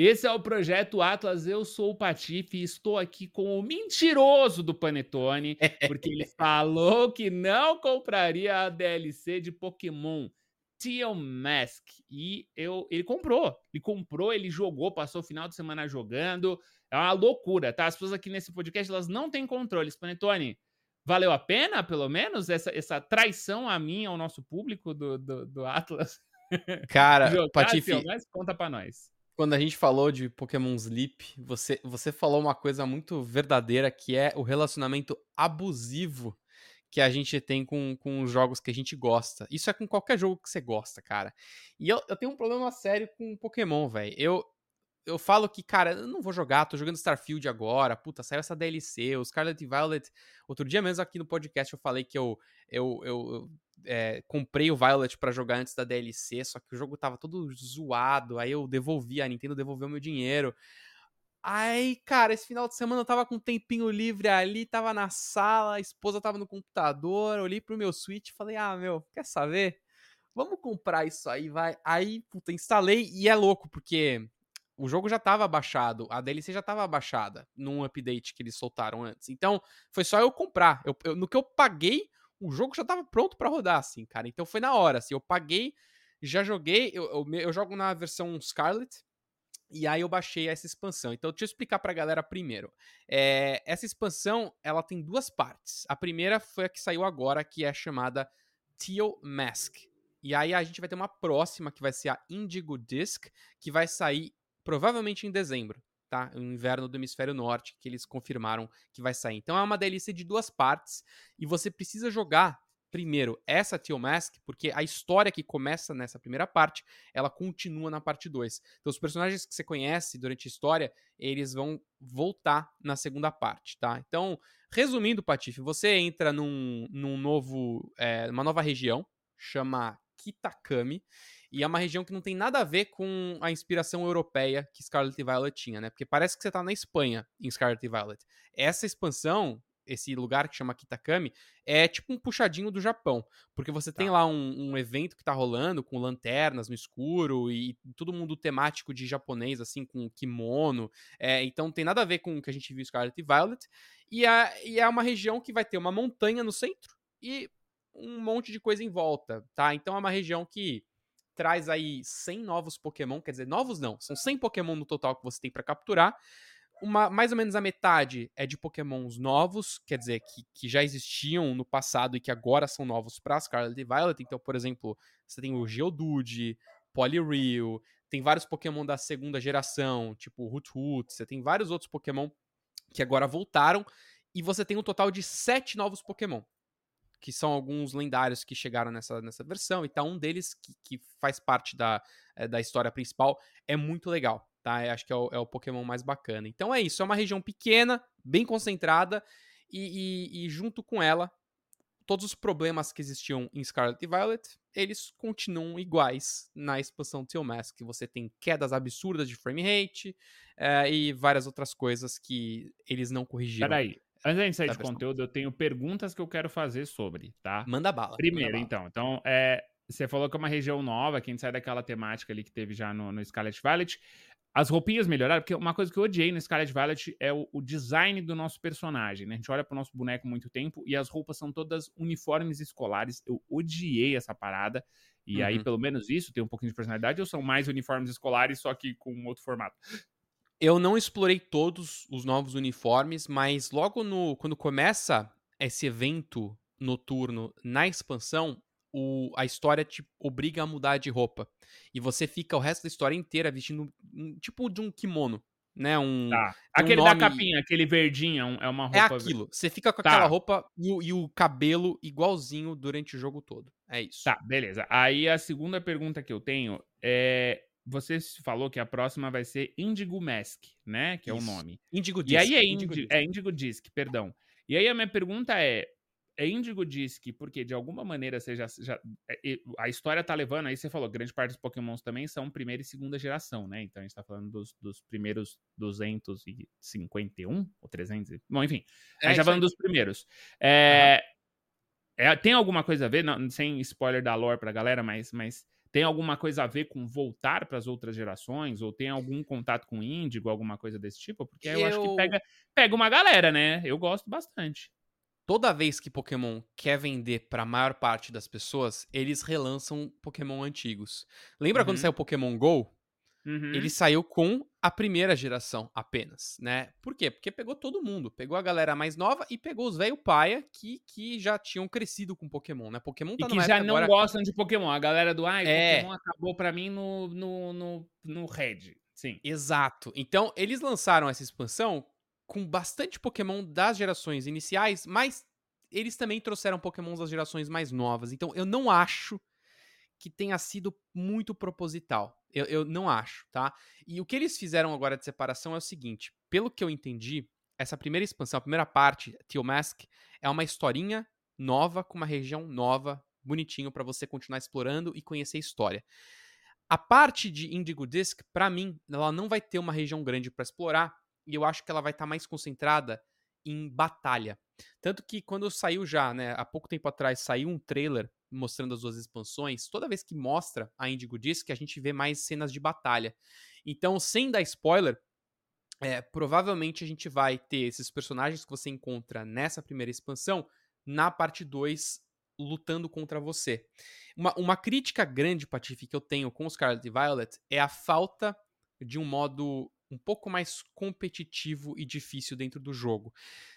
Esse é o Projeto Atlas, eu sou o Patife e estou aqui com o mentiroso do Panetone, porque ele falou que não compraria a DLC de Pokémon Teal Mask. E eu, ele comprou, ele comprou, ele jogou, passou o final de semana jogando. É uma loucura, tá? As pessoas aqui nesse podcast, elas não têm controle. Panetone, valeu a pena, pelo menos, essa, essa traição a mim, ao nosso público do, do, do Atlas? Cara, Patife, conta pra nós. Quando a gente falou de Pokémon Sleep, você, você falou uma coisa muito verdadeira, que é o relacionamento abusivo que a gente tem com, com os jogos que a gente gosta. Isso é com qualquer jogo que você gosta, cara. E eu, eu tenho um problema sério com Pokémon, velho. Eu, eu falo que, cara, eu não vou jogar, tô jogando Starfield agora, puta, saiu essa DLC, o Scarlet Violet. Outro dia mesmo aqui no podcast eu falei que eu, eu, eu é, comprei o Violet para jogar antes da DLC, só que o jogo tava todo zoado, aí eu devolvi, a Nintendo devolveu meu dinheiro. Aí, cara, esse final de semana eu tava com um tempinho livre ali, tava na sala, a esposa tava no computador, olhei pro meu Switch e falei, ah, meu, quer saber? Vamos comprar isso aí, vai. Aí, puta, instalei e é louco, porque o jogo já tava baixado, a DLC já tava baixada num update que eles soltaram antes. Então, foi só eu comprar. Eu, eu, no que eu paguei, o jogo já tava pronto para rodar, assim, cara. Então foi na hora, assim, eu paguei, já joguei, eu, eu, eu jogo na versão Scarlet, e aí eu baixei essa expansão. Então, deixa eu explicar pra galera primeiro. É, essa expansão, ela tem duas partes. A primeira foi a que saiu agora, que é chamada Teal Mask. E aí a gente vai ter uma próxima, que vai ser a Indigo Disc, que vai sair provavelmente em dezembro, tá? O inverno do hemisfério norte, que eles confirmaram que vai sair. Então é uma delícia de duas partes, e você precisa jogar primeiro essa Teal Mask, porque a história que começa nessa primeira parte, ela continua na parte 2. Então os personagens que você conhece durante a história, eles vão voltar na segunda parte, tá? Então, resumindo, Patife, você entra num, num novo, é, uma nova região, chama Kitakami, e é uma região que não tem nada a ver com a inspiração europeia que Scarlet Violet tinha, né? Porque parece que você tá na Espanha em Scarlet Violet. Essa expansão esse lugar que chama Kitakami, é tipo um puxadinho do Japão. Porque você tá. tem lá um, um, evento que tá rolando com lanternas no escuro e todo mundo temático de japonês, assim, com kimono. É, então tem nada a ver com o que a gente viu em Scarlet Violet. E é, e é uma região que vai ter uma montanha no centro e um monte de coisa em volta, tá? Então é uma região que traz aí 100 novos Pokémon, quer dizer, novos não, são 100 Pokémon no total que você tem para capturar uma, mais ou menos a metade é de pokémons novos, quer dizer, que, que já existiam no passado e que agora são novos para Scarlet e Violet. Então, por exemplo, você tem o Geodude, Poliwhirl, tem vários pokémon da segunda geração, tipo Hoot você tem vários outros pokémon que agora voltaram, e você tem um total de sete novos pokémon, que são alguns lendários que chegaram nessa, nessa versão, e tá um deles que, que faz parte da, é, da história principal, é muito legal tá? Eu acho que é o, é o, Pokémon mais bacana. Então é isso, é uma região pequena, bem concentrada, e, e, e, junto com ela, todos os problemas que existiam em Scarlet e Violet, eles continuam iguais na expansão Teal Mask. Você tem quedas absurdas de frame rate é, e várias outras coisas que eles não corrigiram. Peraí, Antes da gente sair de conteúdo, eu tenho perguntas que eu quero fazer sobre, tá? Manda bala. Primeiro, manda então. Então, é, você falou que é uma região nova, que a gente sai daquela temática ali que teve já no, no Scarlet Violet. As roupinhas melhoraram, porque uma coisa que eu odiei no Scarlet Violet é o, o design do nosso personagem, né? A gente olha pro nosso boneco muito tempo e as roupas são todas uniformes escolares. Eu odiei essa parada. E uhum. aí, pelo menos isso, tem um pouquinho de personalidade, ou são mais uniformes escolares, só que com outro formato? Eu não explorei todos os novos uniformes, mas logo no quando começa esse evento noturno na expansão, o, a história te obriga a mudar de roupa. E você fica o resto da história inteira vestindo um, tipo de um kimono. Né, um, tá. Aquele um nome... da capinha, aquele verdinho, é uma é roupa. É aquilo. Você fica com tá. aquela roupa e o, e o cabelo igualzinho durante o jogo todo. É isso. Tá, beleza. Aí a segunda pergunta que eu tenho é você falou que a próxima vai ser Indigo Mask, né? Que é Isso. o nome. Indigo Disc. E aí é Indigo, Indigo, é Indigo Disc, perdão. E aí a minha pergunta é: é Índigo diz que, porque de alguma maneira você já, já, é, a história tá levando, aí você falou, grande parte dos pokémons também são primeira e segunda geração, né? Então a gente tá falando dos, dos primeiros 251 ou 300, bom, enfim, é, a gente tá falando dos primeiros. É, uhum. é, tem alguma coisa a ver, não, sem spoiler da lore pra galera, mas, mas tem alguma coisa a ver com voltar para as outras gerações? Ou tem algum contato com Índigo, alguma coisa desse tipo? Porque eu, eu acho que pega, pega uma galera, né? Eu gosto bastante. Toda vez que Pokémon quer vender para a maior parte das pessoas, eles relançam Pokémon antigos. Lembra uhum. quando saiu Pokémon Go? Uhum. Ele saiu com a primeira geração apenas, né? Por quê? Porque pegou todo mundo. Pegou a galera mais nova e pegou os velho paia que, que já tinham crescido com Pokémon, né? Pokémon tá e que já não agora... gostam de Pokémon. A galera do, ai, é... Pokémon acabou pra mim no, no, no, no Red. Sim. Exato. Então, eles lançaram essa expansão com bastante Pokémon das gerações iniciais, mas eles também trouxeram Pokémons das gerações mais novas. Então, eu não acho que tenha sido muito proposital. Eu, eu não acho, tá? E o que eles fizeram agora de separação é o seguinte: pelo que eu entendi, essa primeira expansão, a primeira parte, Teal Mask, é uma historinha nova, com uma região nova, bonitinho para você continuar explorando e conhecer a história. A parte de Indigo Disc, para mim, ela não vai ter uma região grande para explorar, e eu acho que ela vai estar tá mais concentrada em batalha. Tanto que quando saiu já, né, há pouco tempo atrás, saiu um trailer mostrando as duas expansões, toda vez que mostra a Indigo Disc, a gente vê mais cenas de batalha. Então, sem dar spoiler, é, provavelmente a gente vai ter esses personagens que você encontra nessa primeira expansão na parte 2 lutando contra você. Uma, uma crítica grande, Patife, que eu tenho com Scarlet e Violet é a falta de um modo um pouco mais competitivo e difícil dentro do jogo.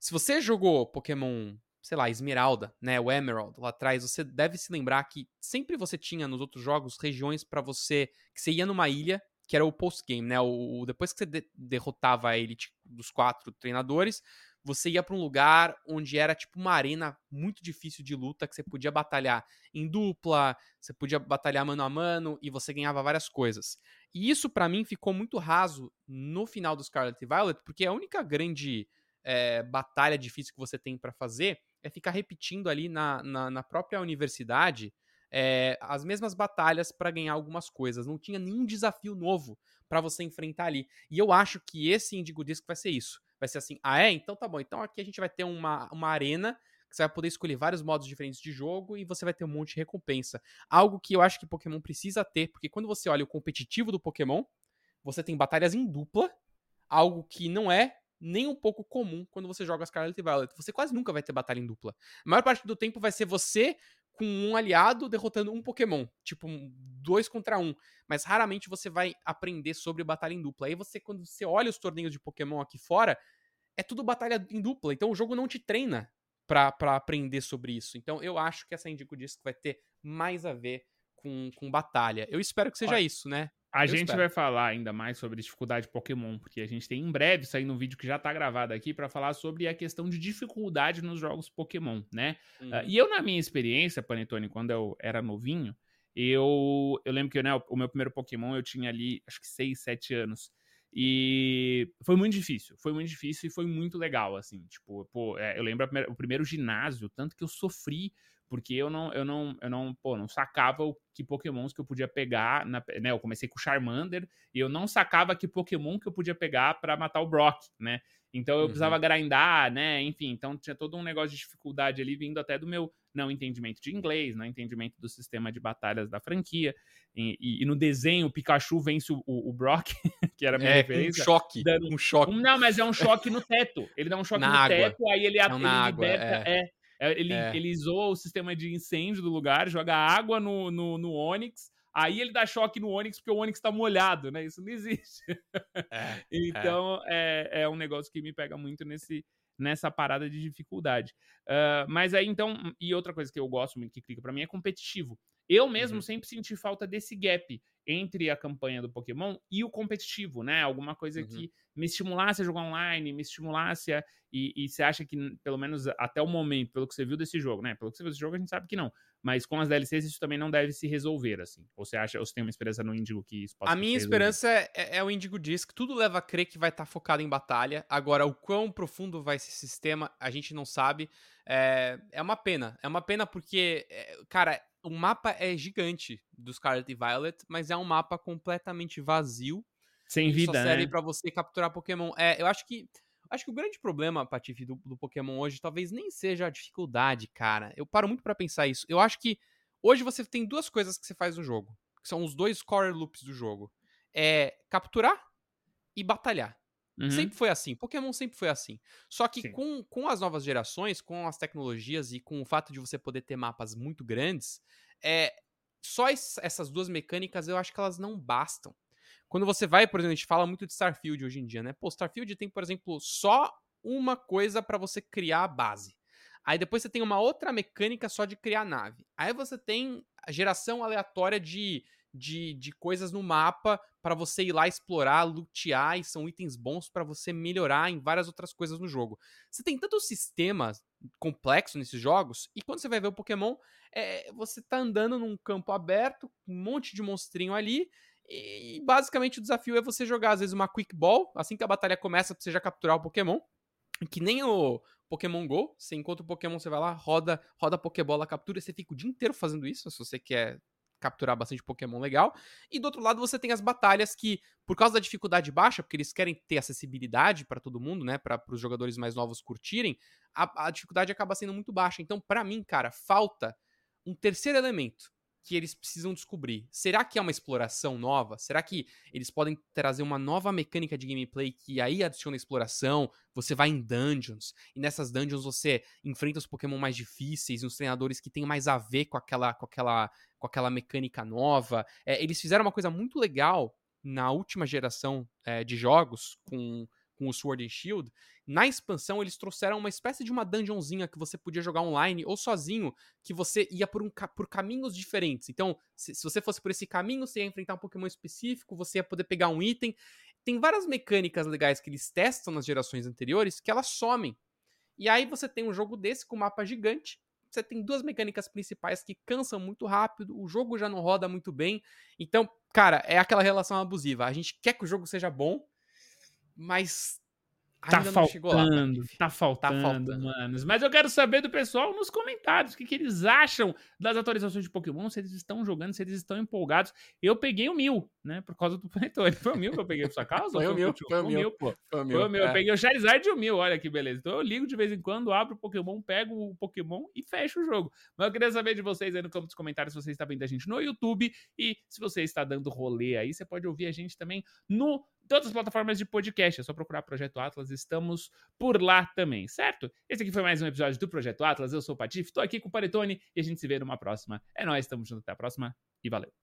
Se você jogou Pokémon sei lá, Esmeralda, né, o Emerald lá atrás, você deve se lembrar que sempre você tinha nos outros jogos regiões para você que você ia numa ilha, que era o post game, né, o, depois que você de derrotava a elite dos quatro treinadores, você ia para um lugar onde era tipo uma arena muito difícil de luta, que você podia batalhar em dupla, você podia batalhar mano a mano e você ganhava várias coisas. E isso para mim ficou muito raso no final do Scarlet e Violet, porque a única grande é, batalha difícil que você tem para fazer é ficar repetindo ali na, na, na própria universidade é, as mesmas batalhas para ganhar algumas coisas. Não tinha nenhum desafio novo para você enfrentar ali. E eu acho que esse Indigo Disc vai ser isso. Vai ser assim, ah é? Então tá bom. Então aqui a gente vai ter uma, uma arena que você vai poder escolher vários modos diferentes de jogo e você vai ter um monte de recompensa. Algo que eu acho que Pokémon precisa ter, porque quando você olha o competitivo do Pokémon, você tem batalhas em dupla, algo que não é nem um pouco comum quando você joga Scarlet e Violet. Você quase nunca vai ter batalha em dupla. A maior parte do tempo vai ser você com um aliado derrotando um Pokémon, tipo dois contra um. Mas raramente você vai aprender sobre batalha em dupla. Aí você, quando você olha os torneios de Pokémon aqui fora, é tudo batalha em dupla. Então o jogo não te treina pra, pra aprender sobre isso. Então eu acho que essa Indico Disc vai ter mais a ver com, com batalha. Eu espero que seja Olha, isso, né? A eu gente espero. vai falar ainda mais sobre dificuldade Pokémon, porque a gente tem em breve saindo um vídeo que já tá gravado aqui para falar sobre a questão de dificuldade nos jogos Pokémon, né? Uhum. Uh, e eu, na minha experiência, Panetone, quando eu era novinho, eu, eu lembro que né, o meu primeiro Pokémon eu tinha ali, acho que 6, 7 anos. E foi muito difícil, foi muito difícil e foi muito legal, assim, tipo, pô, é, eu lembro primeira, o primeiro ginásio, tanto que eu sofri porque eu não, eu não, eu não, pô, não sacava o que pokémons que eu podia pegar, na, né, eu comecei com o Charmander, e eu não sacava que pokémon que eu podia pegar para matar o Brock, né, então eu uhum. precisava grindar, né, enfim, então tinha todo um negócio de dificuldade ali vindo até do meu não entendimento de inglês, não entendimento do sistema de batalhas da franquia, e, e, no desenho o Pikachu vence o, o, Brock, que era a minha é, referência. Um choque, dando, um choque. Um, não, mas é um choque no teto, ele dá um choque na no água. teto, aí ele, não, ele liberta, é. é é, ele, é. ele zoa o sistema de incêndio do lugar, joga água no, no, no Onix, aí ele dá choque no Onix porque o Onix tá molhado, né? Isso não existe. É, então, é. é. É, um negócio que me pega muito nesse, nessa parada de dificuldade. Uh, mas aí, então, e outra coisa que eu gosto muito que clica para mim é competitivo. Eu mesmo uhum. sempre senti falta desse gap entre a campanha do Pokémon e o competitivo, né? Alguma coisa uhum. que me estimulasse a jogar online, me estimulasse a. E, e você acha que, pelo menos até o momento, pelo que você viu desse jogo, né? Pelo que você viu desse jogo, a gente sabe que não. Mas com as DLCs, isso também não deve se resolver, assim. Ou você acha, ou você tem uma esperança no Indigo que isso possa A minha esperança é, é, é, o Indigo Disc. Tudo leva a crer que vai estar tá focado em batalha. Agora, o quão profundo vai ser esse sistema, a gente não sabe. É, é uma pena. É uma pena porque, é, cara, o mapa é gigante do Scarlet e Violet, mas é um mapa completamente vazio. Sem vida, só serve né? para você capturar Pokémon. É, eu acho que acho que o grande problema, Patife, do, do, Pokémon hoje talvez nem seja a dificuldade, cara. Eu paro muito para pensar isso. Eu acho que hoje você tem duas coisas que você faz no jogo, que são os dois core loops do jogo. É capturar e batalhar. Uhum. Sempre foi assim. Pokémon sempre foi assim. Só que com, com as novas gerações, com as tecnologias e com o fato de você poder ter mapas muito grandes, é, só essas duas mecânicas eu acho que elas não bastam. Quando você vai, por exemplo, a gente fala muito de Starfield hoje em dia, né? Pô, Starfield tem, por exemplo, só uma coisa para você criar a base. Aí depois você tem uma outra mecânica só de criar nave. Aí você tem a geração aleatória de de, de coisas no mapa para você ir lá explorar, lutear, e são itens bons para você melhorar em várias outras coisas no jogo. Você tem tanto sistema complexo nesses jogos, e quando você vai ver o Pokémon, é, você tá andando num campo aberto, um monte de monstrinho ali, e basicamente o desafio é você jogar, às vezes, uma Quick Ball, assim que a batalha começa, pra você já capturar o Pokémon. Que nem o Pokémon GO, você encontra o Pokémon, você vai lá, roda, roda a Pokébola, captura, e você fica o dia inteiro fazendo isso, se você quer capturar bastante Pokémon legal. E do outro lado você tem as batalhas que, por causa da dificuldade baixa, porque eles querem ter acessibilidade para todo mundo, né, para os jogadores mais novos curtirem, a, a dificuldade acaba sendo muito baixa. Então, para mim, cara, falta um terceiro elemento que eles precisam descobrir. Será que é uma exploração nova? Será que eles podem trazer uma nova mecânica de gameplay que aí adiciona exploração? Você vai em dungeons, e nessas dungeons você enfrenta os Pokémon mais difíceis, os treinadores que têm mais a ver com aquela, com aquela, com aquela mecânica nova. É, eles fizeram uma coisa muito legal na última geração é, de jogos com com o Sword and Shield, na expansão eles trouxeram uma espécie de uma dungeonzinha que você podia jogar online ou sozinho, que você ia por, um, por caminhos diferentes. Então, se, se você fosse por esse caminho, você ia enfrentar um Pokémon específico, você ia poder pegar um item. Tem várias mecânicas legais que eles testam nas gerações anteriores que elas somem. E aí você tem um jogo desse com mapa gigante, você tem duas mecânicas principais que cansam muito rápido, o jogo já não roda muito bem. Então, cara, é aquela relação abusiva. A gente quer que o jogo seja bom, mas Tá faltando, lá, tá faltando, tá faltando, manos. Mas eu quero saber do pessoal nos comentários o que, que eles acham das atualizações de Pokémon, se eles estão jogando, se eles estão empolgados. Eu peguei o mil, né? Por causa do Panetone. Foi o mil que eu peguei por sua causa? Foi, o mil, foi o mil, pô. Foi o mil. Foi o mil. É. Eu peguei o Charizard e o mil, olha que beleza. Então eu ligo de vez em quando, abro o Pokémon, pego o Pokémon e fecho o jogo. Mas eu queria saber de vocês aí no campo dos comentários se você está vendo a gente no YouTube e se você está dando rolê aí, você pode ouvir a gente também no todas as plataformas de podcast. É só procurar Projeto Atlas, estamos por lá também, certo? Esse aqui foi mais um episódio do Projeto Atlas. Eu sou o Patife, tô aqui com o Paretone e a gente se vê numa próxima. É nóis, estamos juntos até a próxima e valeu.